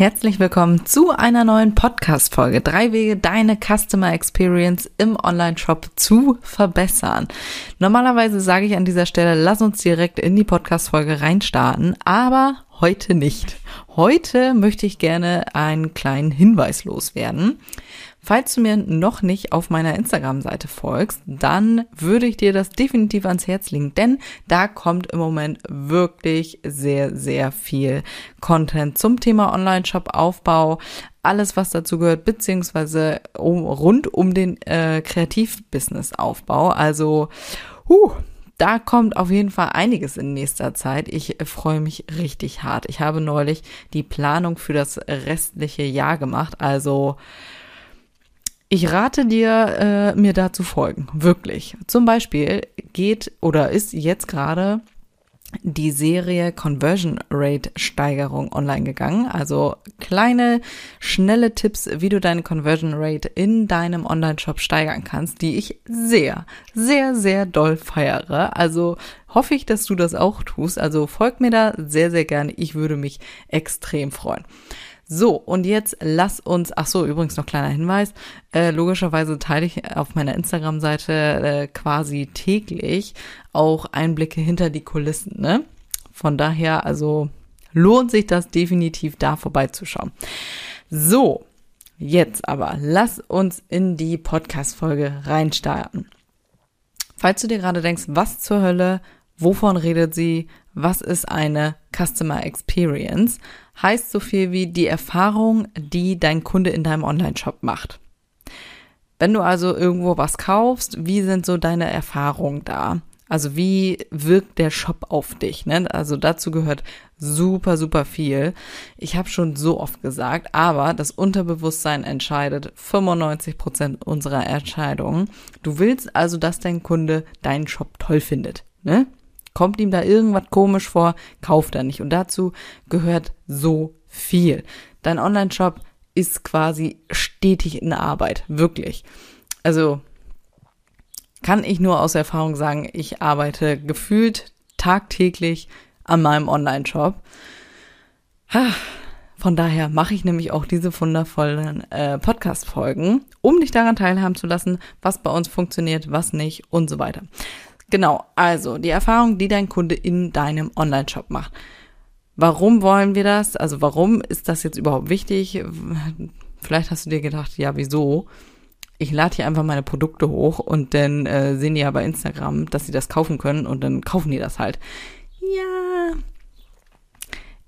Herzlich willkommen zu einer neuen Podcast-Folge. Drei Wege, deine Customer Experience im Online-Shop zu verbessern. Normalerweise sage ich an dieser Stelle, lass uns direkt in die Podcast-Folge reinstarten, aber heute nicht. Heute möchte ich gerne einen kleinen Hinweis loswerden. Falls du mir noch nicht auf meiner Instagram-Seite folgst, dann würde ich dir das definitiv ans Herz legen, denn da kommt im Moment wirklich sehr, sehr viel Content zum Thema Online-Shop-Aufbau, alles, was dazu gehört, beziehungsweise um, rund um den äh, Kreativbusiness-Aufbau. Also, huh, da kommt auf jeden Fall einiges in nächster Zeit. Ich freue mich richtig hart. Ich habe neulich die Planung für das restliche Jahr gemacht. Also ich rate dir, äh, mir da zu folgen. Wirklich. Zum Beispiel geht oder ist jetzt gerade die Serie Conversion Rate Steigerung online gegangen. Also kleine, schnelle Tipps, wie du deine Conversion Rate in deinem Online-Shop steigern kannst, die ich sehr, sehr, sehr doll feiere. Also hoffe ich, dass du das auch tust. Also folg mir da sehr, sehr gerne. Ich würde mich extrem freuen. So, und jetzt lass uns, ach so, übrigens noch kleiner Hinweis, äh, logischerweise teile ich auf meiner Instagram-Seite äh, quasi täglich auch Einblicke hinter die Kulissen, ne? Von daher, also lohnt sich das definitiv da vorbeizuschauen. So, jetzt aber, lass uns in die Podcast-Folge reinstarten. Falls du dir gerade denkst, was zur Hölle, wovon redet sie, was ist eine Customer Experience, heißt so viel wie die Erfahrung, die dein Kunde in deinem Online-Shop macht. Wenn du also irgendwo was kaufst, wie sind so deine Erfahrungen da? Also wie wirkt der Shop auf dich? Ne? Also dazu gehört super, super viel. Ich habe schon so oft gesagt, aber das Unterbewusstsein entscheidet 95 Prozent unserer Entscheidungen. Du willst also, dass dein Kunde deinen Shop toll findet. Ne? Kommt ihm da irgendwas komisch vor, kauft er nicht. Und dazu gehört so viel. Dein Online-Shop ist quasi stetig in Arbeit, wirklich. Also kann ich nur aus Erfahrung sagen, ich arbeite gefühlt tagtäglich an meinem Online-Shop. Von daher mache ich nämlich auch diese wundervollen äh, Podcast-Folgen, um dich daran teilhaben zu lassen, was bei uns funktioniert, was nicht und so weiter. Genau, also die Erfahrung, die dein Kunde in deinem Online-Shop macht. Warum wollen wir das? Also warum ist das jetzt überhaupt wichtig? Vielleicht hast du dir gedacht, ja, wieso? Ich lade hier einfach meine Produkte hoch und dann äh, sehen die ja bei Instagram, dass sie das kaufen können und dann kaufen die das halt. Ja.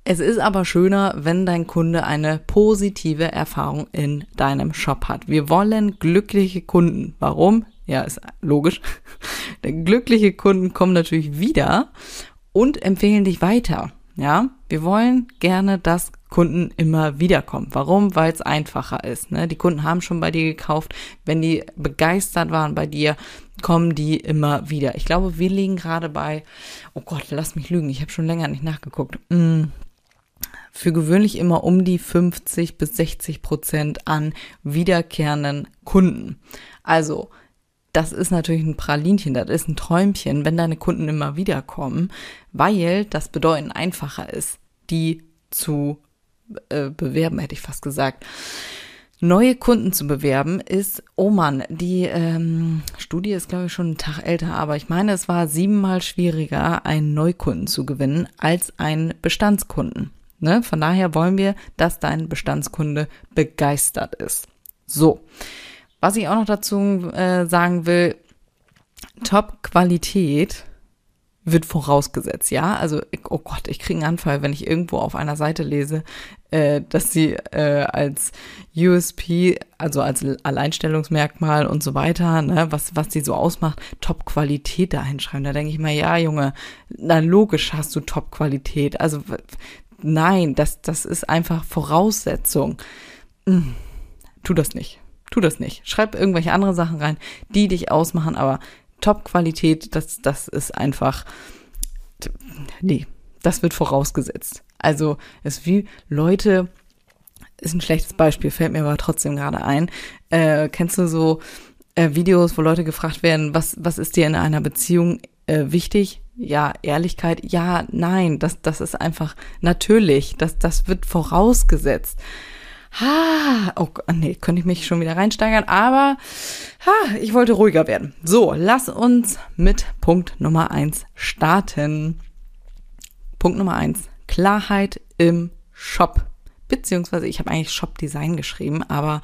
Es ist aber schöner, wenn dein Kunde eine positive Erfahrung in deinem Shop hat. Wir wollen glückliche Kunden. Warum? Ja, ist logisch. Glückliche Kunden kommen natürlich wieder und empfehlen dich weiter. Ja, wir wollen gerne, dass Kunden immer wiederkommen. Warum? Weil es einfacher ist. Ne? Die Kunden haben schon bei dir gekauft. Wenn die begeistert waren bei dir, kommen die immer wieder. Ich glaube, wir liegen gerade bei, oh Gott, lass mich lügen, ich habe schon länger nicht nachgeguckt. Mm, für gewöhnlich immer um die 50 bis 60 Prozent an wiederkehrenden Kunden. Also das ist natürlich ein Pralinchen, das ist ein Träumchen, wenn deine Kunden immer wieder kommen, weil das bedeuten einfacher ist, die zu äh, bewerben, hätte ich fast gesagt. Neue Kunden zu bewerben ist, oh Mann, die ähm, Studie ist, glaube ich, schon einen Tag älter, aber ich meine, es war siebenmal schwieriger, einen Neukunden zu gewinnen als einen Bestandskunden. Ne? Von daher wollen wir, dass dein Bestandskunde begeistert ist. So. Was ich auch noch dazu äh, sagen will, Top-Qualität wird vorausgesetzt, ja. Also, oh Gott, ich kriege einen Anfall, wenn ich irgendwo auf einer Seite lese, äh, dass sie äh, als USP, also als Alleinstellungsmerkmal und so weiter, ne, was, was die so ausmacht, Top-Qualität da hinschreiben. Da denke ich mal, ja, Junge, na logisch hast du Top-Qualität. Also nein, das, das ist einfach Voraussetzung. Hm, tu das nicht Tu das nicht. Schreib irgendwelche andere Sachen rein, die dich ausmachen, aber Top-Qualität, das, das ist einfach, nee, das wird vorausgesetzt. Also, es ist wie Leute, ist ein schlechtes Beispiel, fällt mir aber trotzdem gerade ein. Äh, kennst du so äh, Videos, wo Leute gefragt werden, was, was ist dir in einer Beziehung äh, wichtig? Ja, Ehrlichkeit, ja, nein, das, das ist einfach natürlich, das, das wird vorausgesetzt. Ha, oh nee, könnte ich mich schon wieder reinsteigern, aber ha, ich wollte ruhiger werden. So, lass uns mit Punkt Nummer eins starten. Punkt Nummer eins: Klarheit im Shop. Beziehungsweise, ich habe eigentlich Shop-Design geschrieben, aber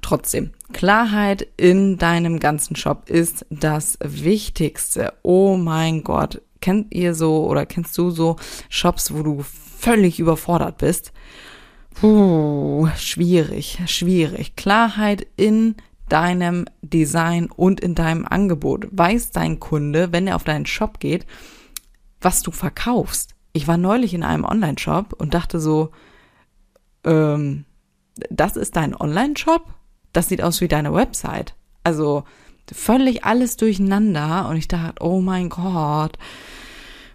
trotzdem, Klarheit in deinem ganzen Shop ist das Wichtigste. Oh mein Gott. Kennt ihr so oder kennst du so Shops, wo du völlig überfordert bist? Puh, schwierig, schwierig. Klarheit in deinem Design und in deinem Angebot. Weiß dein Kunde, wenn er auf deinen Shop geht, was du verkaufst. Ich war neulich in einem Online-Shop und dachte so, ähm, das ist dein Online-Shop? Das sieht aus wie deine Website. Also völlig alles durcheinander und ich dachte, oh mein Gott,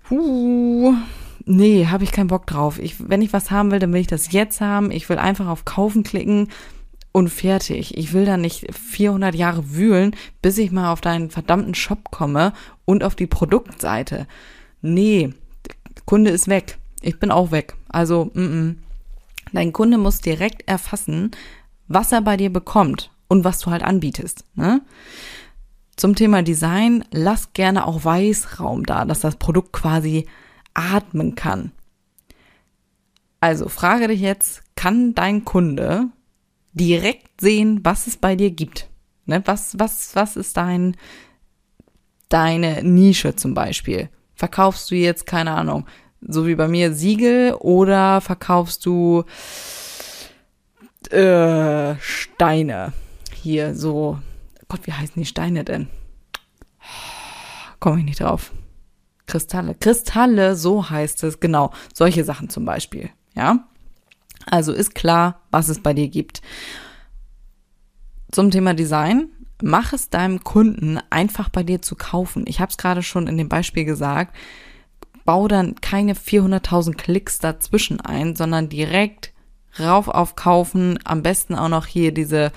uh, nee, habe ich keinen Bock drauf. Ich, wenn ich was haben will, dann will ich das jetzt haben. Ich will einfach auf Kaufen klicken und fertig. Ich will da nicht 400 Jahre wühlen, bis ich mal auf deinen verdammten Shop komme und auf die Produktseite. Nee, Kunde ist weg. Ich bin auch weg. Also, mm -mm. dein Kunde muss direkt erfassen, was er bei dir bekommt und was du halt anbietest. Ne? Zum Thema Design, lass gerne auch Weißraum da, dass das Produkt quasi atmen kann. Also frage dich jetzt, kann dein Kunde direkt sehen, was es bei dir gibt? Ne? Was, was, was ist dein, deine Nische zum Beispiel? Verkaufst du jetzt, keine Ahnung, so wie bei mir Siegel oder verkaufst du äh, Steine? Hier so, Gott, wie heißen die Steine denn? Komme ich nicht drauf. Kristalle. Kristalle, so heißt es, genau. Solche Sachen zum Beispiel. Ja. Also ist klar, was es bei dir gibt. Zum Thema Design mach es deinem Kunden einfach bei dir zu kaufen. Ich habe es gerade schon in dem Beispiel gesagt. Bau dann keine 400.000 Klicks dazwischen ein, sondern direkt rauf auf kaufen. Am besten auch noch hier diese,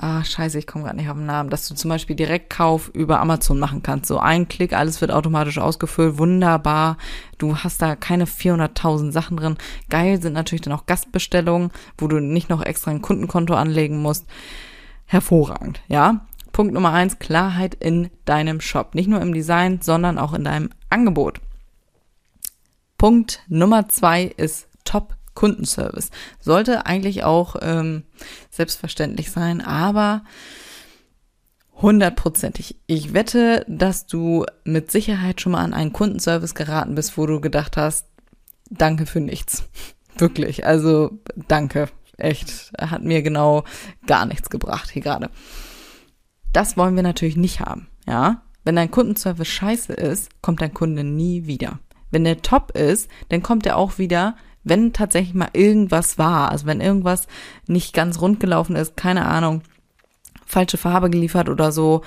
ah scheiße, ich komme gerade nicht auf den Namen, dass du zum Beispiel Direktkauf über Amazon machen kannst. So ein Klick, alles wird automatisch ausgefüllt, wunderbar. Du hast da keine 400.000 Sachen drin. Geil sind natürlich dann auch Gastbestellungen, wo du nicht noch extra ein Kundenkonto anlegen musst. Hervorragend, ja. Punkt Nummer eins, Klarheit in deinem Shop. Nicht nur im Design, sondern auch in deinem Angebot. Punkt Nummer zwei ist Top Kundenservice. Sollte eigentlich auch ähm, selbstverständlich sein, aber hundertprozentig. Ich wette, dass du mit Sicherheit schon mal an einen Kundenservice geraten bist, wo du gedacht hast, danke für nichts. Wirklich. Also danke. Echt. Hat mir genau gar nichts gebracht hier gerade. Das wollen wir natürlich nicht haben, ja. Wenn dein Kundenservice scheiße ist, kommt dein Kunde nie wieder. Wenn der top ist, dann kommt er auch wieder, wenn tatsächlich mal irgendwas war. Also wenn irgendwas nicht ganz rund gelaufen ist, keine Ahnung, falsche Farbe geliefert oder so,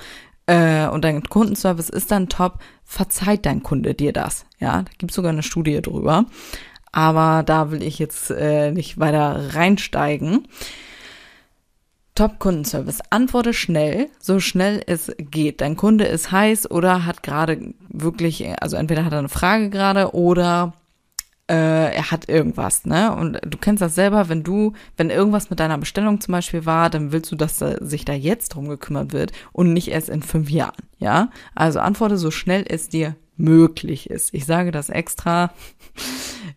äh, und dein Kundenservice ist dann top, verzeiht dein Kunde dir das. Ja, da gibt's sogar eine Studie drüber. Aber da will ich jetzt äh, nicht weiter reinsteigen. Top-Kundenservice. Antworte schnell, so schnell es geht. Dein Kunde ist heiß oder hat gerade wirklich, also entweder hat er eine Frage gerade oder äh, er hat irgendwas, ne? Und du kennst das selber, wenn du, wenn irgendwas mit deiner Bestellung zum Beispiel war, dann willst du, dass da, sich da jetzt drum gekümmert wird und nicht erst in fünf Jahren, ja? Also antworte so schnell es dir möglich ist. Ich sage das extra.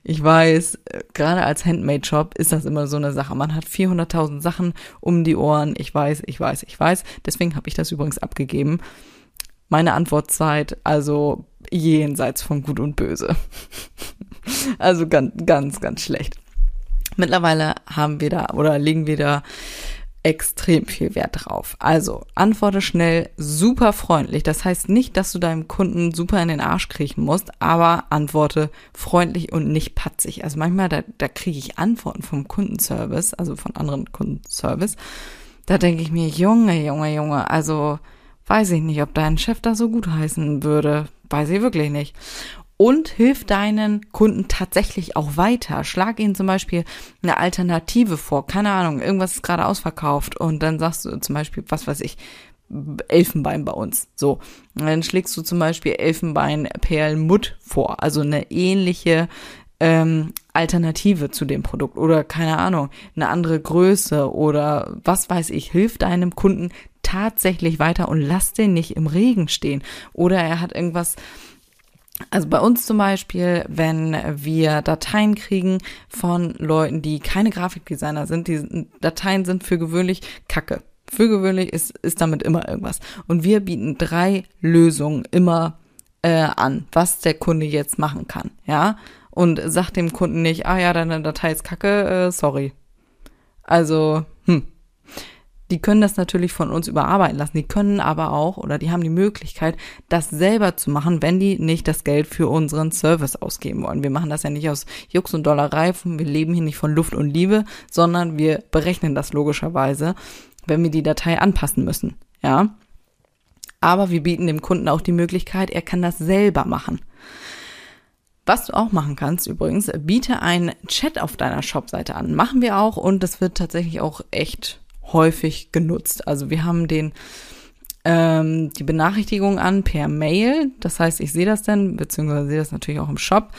Ich weiß, gerade als Handmade-Shop ist das immer so eine Sache. Man hat 400.000 Sachen um die Ohren. Ich weiß, ich weiß, ich weiß. Deswegen habe ich das übrigens abgegeben. Meine Antwortzeit, also jenseits von Gut und Böse. Also ganz, ganz, ganz schlecht. Mittlerweile haben wir da oder legen wir da extrem viel Wert drauf. Also antworte schnell, super freundlich. Das heißt nicht, dass du deinem Kunden super in den Arsch kriechen musst, aber antworte freundlich und nicht patzig. Also manchmal, da, da kriege ich Antworten vom Kundenservice, also von anderen Kundenservice. Da denke ich mir, Junge, Junge, Junge, also weiß ich nicht, ob dein Chef das so gut heißen würde. Weiß ich wirklich nicht. Und hilf deinen Kunden tatsächlich auch weiter. Schlag ihnen zum Beispiel eine Alternative vor. Keine Ahnung, irgendwas ist gerade ausverkauft und dann sagst du zum Beispiel, was weiß ich, Elfenbein bei uns. So. Und dann schlägst du zum Beispiel Elfenbein-Perlmutt vor. Also eine ähnliche ähm, Alternative zu dem Produkt oder keine Ahnung, eine andere Größe oder was weiß ich, hilft deinem Kunden tatsächlich weiter und lass den nicht im Regen stehen. Oder er hat irgendwas, also bei uns zum Beispiel, wenn wir Dateien kriegen von Leuten, die keine Grafikdesigner sind, die Dateien sind für gewöhnlich Kacke. Für gewöhnlich ist, ist damit immer irgendwas. Und wir bieten drei Lösungen immer äh, an, was der Kunde jetzt machen kann. Ja, und sagt dem Kunden nicht, ah ja, deine Datei ist kacke, äh, sorry. Also, hm. Die können das natürlich von uns überarbeiten lassen. Die können aber auch oder die haben die Möglichkeit, das selber zu machen, wenn die nicht das Geld für unseren Service ausgeben wollen. Wir machen das ja nicht aus Jux und Dollerei. Wir leben hier nicht von Luft und Liebe, sondern wir berechnen das logischerweise, wenn wir die Datei anpassen müssen. Ja. Aber wir bieten dem Kunden auch die Möglichkeit, er kann das selber machen. Was du auch machen kannst übrigens, biete einen Chat auf deiner Shopseite an. Machen wir auch und das wird tatsächlich auch echt häufig genutzt. Also wir haben den ähm, die Benachrichtigung an per Mail. Das heißt, ich sehe das dann, beziehungsweise sehe das natürlich auch im Shop,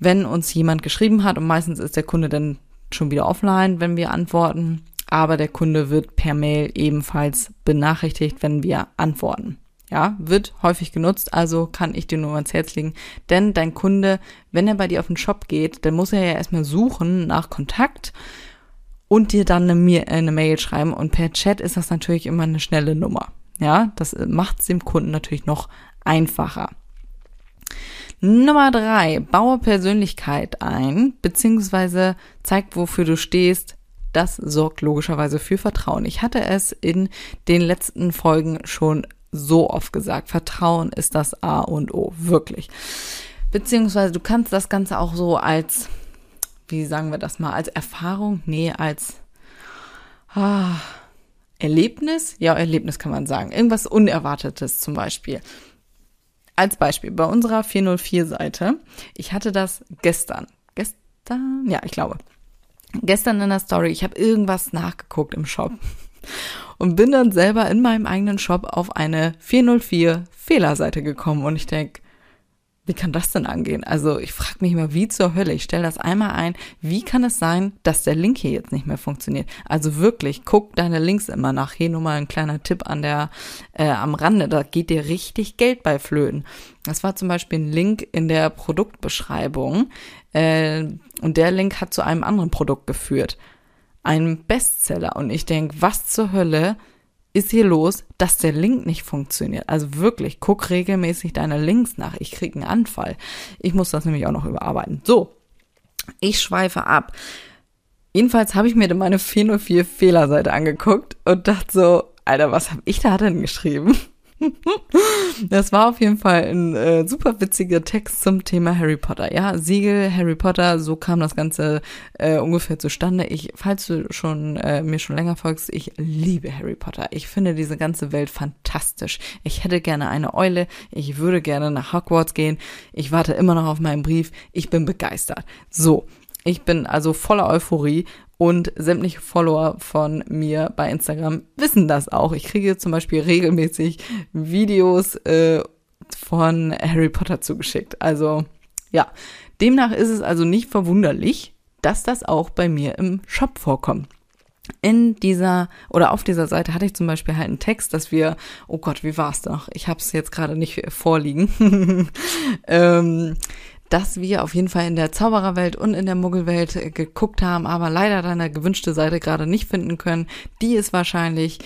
wenn uns jemand geschrieben hat und meistens ist der Kunde dann schon wieder offline, wenn wir antworten. Aber der Kunde wird per Mail ebenfalls benachrichtigt, wenn wir antworten. Ja, wird häufig genutzt, also kann ich dir nur ans Herz legen. Denn dein Kunde, wenn er bei dir auf den Shop geht, dann muss er ja erstmal suchen nach Kontakt und dir dann eine, eine Mail schreiben. Und per Chat ist das natürlich immer eine schnelle Nummer. Ja, das macht es dem Kunden natürlich noch einfacher. Nummer drei, baue Persönlichkeit ein, beziehungsweise zeig, wofür du stehst. Das sorgt logischerweise für Vertrauen. Ich hatte es in den letzten Folgen schon so oft gesagt. Vertrauen ist das A und O, wirklich. Beziehungsweise du kannst das Ganze auch so als, wie sagen wir das mal, als Erfahrung, nee, als ah, Erlebnis, ja, Erlebnis kann man sagen. Irgendwas Unerwartetes zum Beispiel. Als Beispiel, bei unserer 404-Seite, ich hatte das gestern. Gestern? Ja, ich glaube. Gestern in der Story, ich habe irgendwas nachgeguckt im Shop und bin dann selber in meinem eigenen Shop auf eine 404 Fehlerseite gekommen und ich denke, wie kann das denn angehen? Also ich frage mich immer, wie zur Hölle. Ich stelle das einmal ein. Wie kann es sein, dass der Link hier jetzt nicht mehr funktioniert? Also wirklich, guck deine Links immer nach. Hier nur mal ein kleiner Tipp an der äh, am Rande. Da geht dir richtig Geld bei Flöten. Das war zum Beispiel ein Link in der Produktbeschreibung äh, und der Link hat zu einem anderen Produkt geführt einem Bestseller. Und ich denke, was zur Hölle ist hier los, dass der Link nicht funktioniert? Also wirklich, guck regelmäßig deine Links nach. Ich kriege einen Anfall. Ich muss das nämlich auch noch überarbeiten. So, ich schweife ab. Jedenfalls habe ich mir meine 404 Fehlerseite angeguckt und dachte so, Alter, was habe ich da denn geschrieben? Das war auf jeden Fall ein äh, super witziger Text zum Thema Harry Potter. Ja, Siegel, Harry Potter, so kam das Ganze äh, ungefähr zustande. Ich, falls du schon äh, mir schon länger folgst, ich liebe Harry Potter. Ich finde diese ganze Welt fantastisch. Ich hätte gerne eine Eule. Ich würde gerne nach Hogwarts gehen. Ich warte immer noch auf meinen Brief. Ich bin begeistert. So. Ich bin also voller Euphorie und sämtliche Follower von mir bei Instagram wissen das auch. Ich kriege zum Beispiel regelmäßig Videos äh, von Harry Potter zugeschickt. Also ja, demnach ist es also nicht verwunderlich, dass das auch bei mir im Shop vorkommt. In dieser oder auf dieser Seite hatte ich zum Beispiel halt einen Text, dass wir, oh Gott, wie war es noch? Ich habe es jetzt gerade nicht vorliegen. ähm, dass wir auf jeden Fall in der Zaubererwelt und in der Muggelwelt äh, geguckt haben, aber leider deine gewünschte Seite gerade nicht finden können. Die ist wahrscheinlich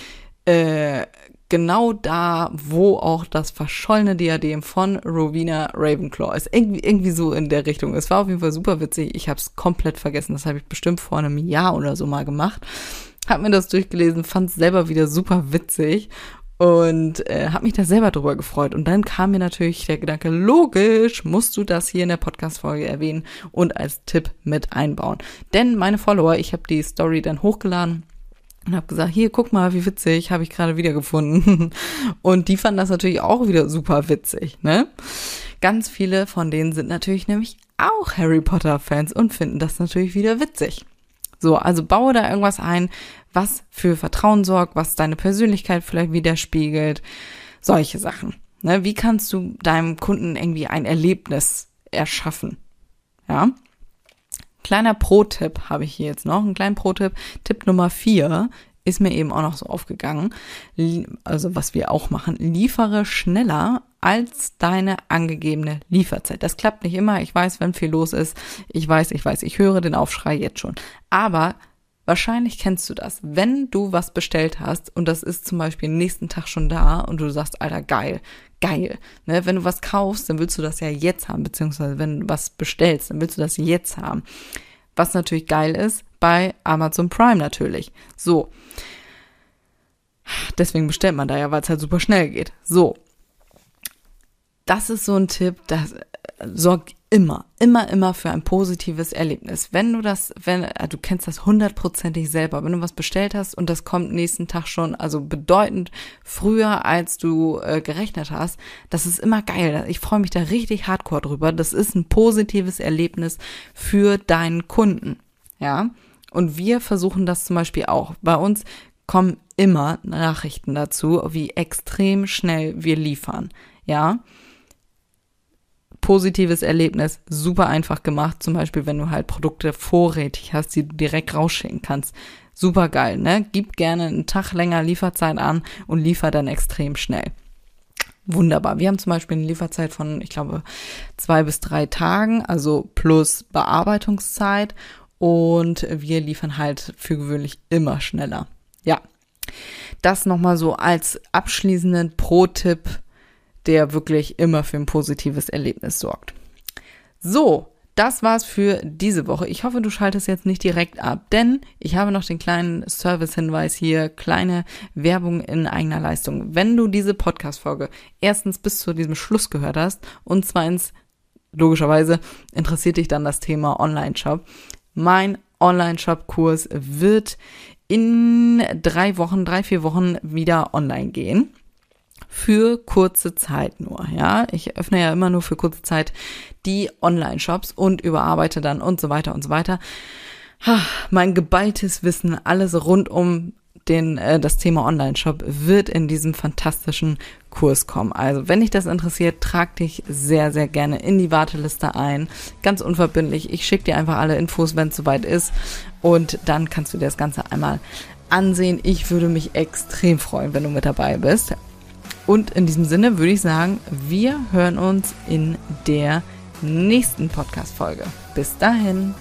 äh, genau da, wo auch das verschollene Diadem von Rowena Ravenclaw ist. Irgendwie, irgendwie so in der Richtung. Es war auf jeden Fall super witzig. Ich habe es komplett vergessen. Das habe ich bestimmt vor einem Jahr oder so mal gemacht. Hab mir das durchgelesen, fand es selber wieder super witzig und äh, habe mich da selber drüber gefreut. Und dann kam mir natürlich der Gedanke, logisch, musst du das hier in der Podcast-Folge erwähnen und als Tipp mit einbauen. Denn meine Follower, ich habe die Story dann hochgeladen und habe gesagt, hier, guck mal, wie witzig, habe ich gerade wiedergefunden. Und die fanden das natürlich auch wieder super witzig, ne? Ganz viele von denen sind natürlich nämlich auch Harry Potter Fans und finden das natürlich wieder witzig. So, also baue da irgendwas ein, was für Vertrauen sorgt, was deine Persönlichkeit vielleicht widerspiegelt, solche Sachen. Ne? Wie kannst du deinem Kunden irgendwie ein Erlebnis erschaffen? Ja. Kleiner Pro-Tipp habe ich hier jetzt noch, einen kleinen Pro-Tipp. Tipp Nummer vier ist mir eben auch noch so aufgegangen. Also was wir auch machen, liefere schneller als deine angegebene Lieferzeit. Das klappt nicht immer. Ich weiß, wenn viel los ist. Ich weiß, ich weiß, ich höre den Aufschrei jetzt schon. Aber wahrscheinlich kennst du das. Wenn du was bestellt hast und das ist zum Beispiel nächsten Tag schon da und du sagst, Alter, geil, geil. Ne? Wenn du was kaufst, dann willst du das ja jetzt haben, beziehungsweise wenn du was bestellst, dann willst du das jetzt haben. Was natürlich geil ist, bei Amazon Prime natürlich. So. Deswegen bestellt man da ja, weil es halt super schnell geht. So. Das ist so ein Tipp, das sorgt immer, immer, immer für ein positives Erlebnis. Wenn du das, wenn, äh, du kennst das hundertprozentig selber, wenn du was bestellt hast und das kommt nächsten Tag schon, also bedeutend früher, als du äh, gerechnet hast, das ist immer geil. Ich freue mich da richtig hardcore drüber. Das ist ein positives Erlebnis für deinen Kunden. Ja. Und wir versuchen das zum Beispiel auch. Bei uns kommen immer Nachrichten dazu, wie extrem schnell wir liefern. Ja positives Erlebnis, super einfach gemacht. Zum Beispiel, wenn du halt Produkte vorrätig hast, die du direkt rausschicken kannst. Super geil, ne? Gib gerne einen Tag länger Lieferzeit an und liefer dann extrem schnell. Wunderbar. Wir haben zum Beispiel eine Lieferzeit von, ich glaube, zwei bis drei Tagen, also plus Bearbeitungszeit. Und wir liefern halt für gewöhnlich immer schneller. Ja. Das nochmal so als abschließenden Pro-Tipp der wirklich immer für ein positives Erlebnis sorgt. So, das war's für diese Woche. Ich hoffe, du schaltest jetzt nicht direkt ab, denn ich habe noch den kleinen Service-Hinweis hier, kleine Werbung in eigener Leistung. Wenn du diese Podcast-Folge erstens bis zu diesem Schluss gehört hast und zweitens, logischerweise, interessiert dich dann das Thema Online-Shop. Mein Online-Shop-Kurs wird in drei Wochen, drei, vier Wochen wieder online gehen für kurze Zeit nur, ja. Ich öffne ja immer nur für kurze Zeit die Online-Shops und überarbeite dann und so weiter und so weiter. Mein geballtes Wissen, alles rund um den, äh, das Thema Online-Shop wird in diesem fantastischen Kurs kommen. Also, wenn dich das interessiert, trag dich sehr, sehr gerne in die Warteliste ein. Ganz unverbindlich. Ich schicke dir einfach alle Infos, wenn es soweit ist. Und dann kannst du dir das Ganze einmal ansehen. Ich würde mich extrem freuen, wenn du mit dabei bist. Und in diesem Sinne würde ich sagen, wir hören uns in der nächsten Podcast-Folge. Bis dahin.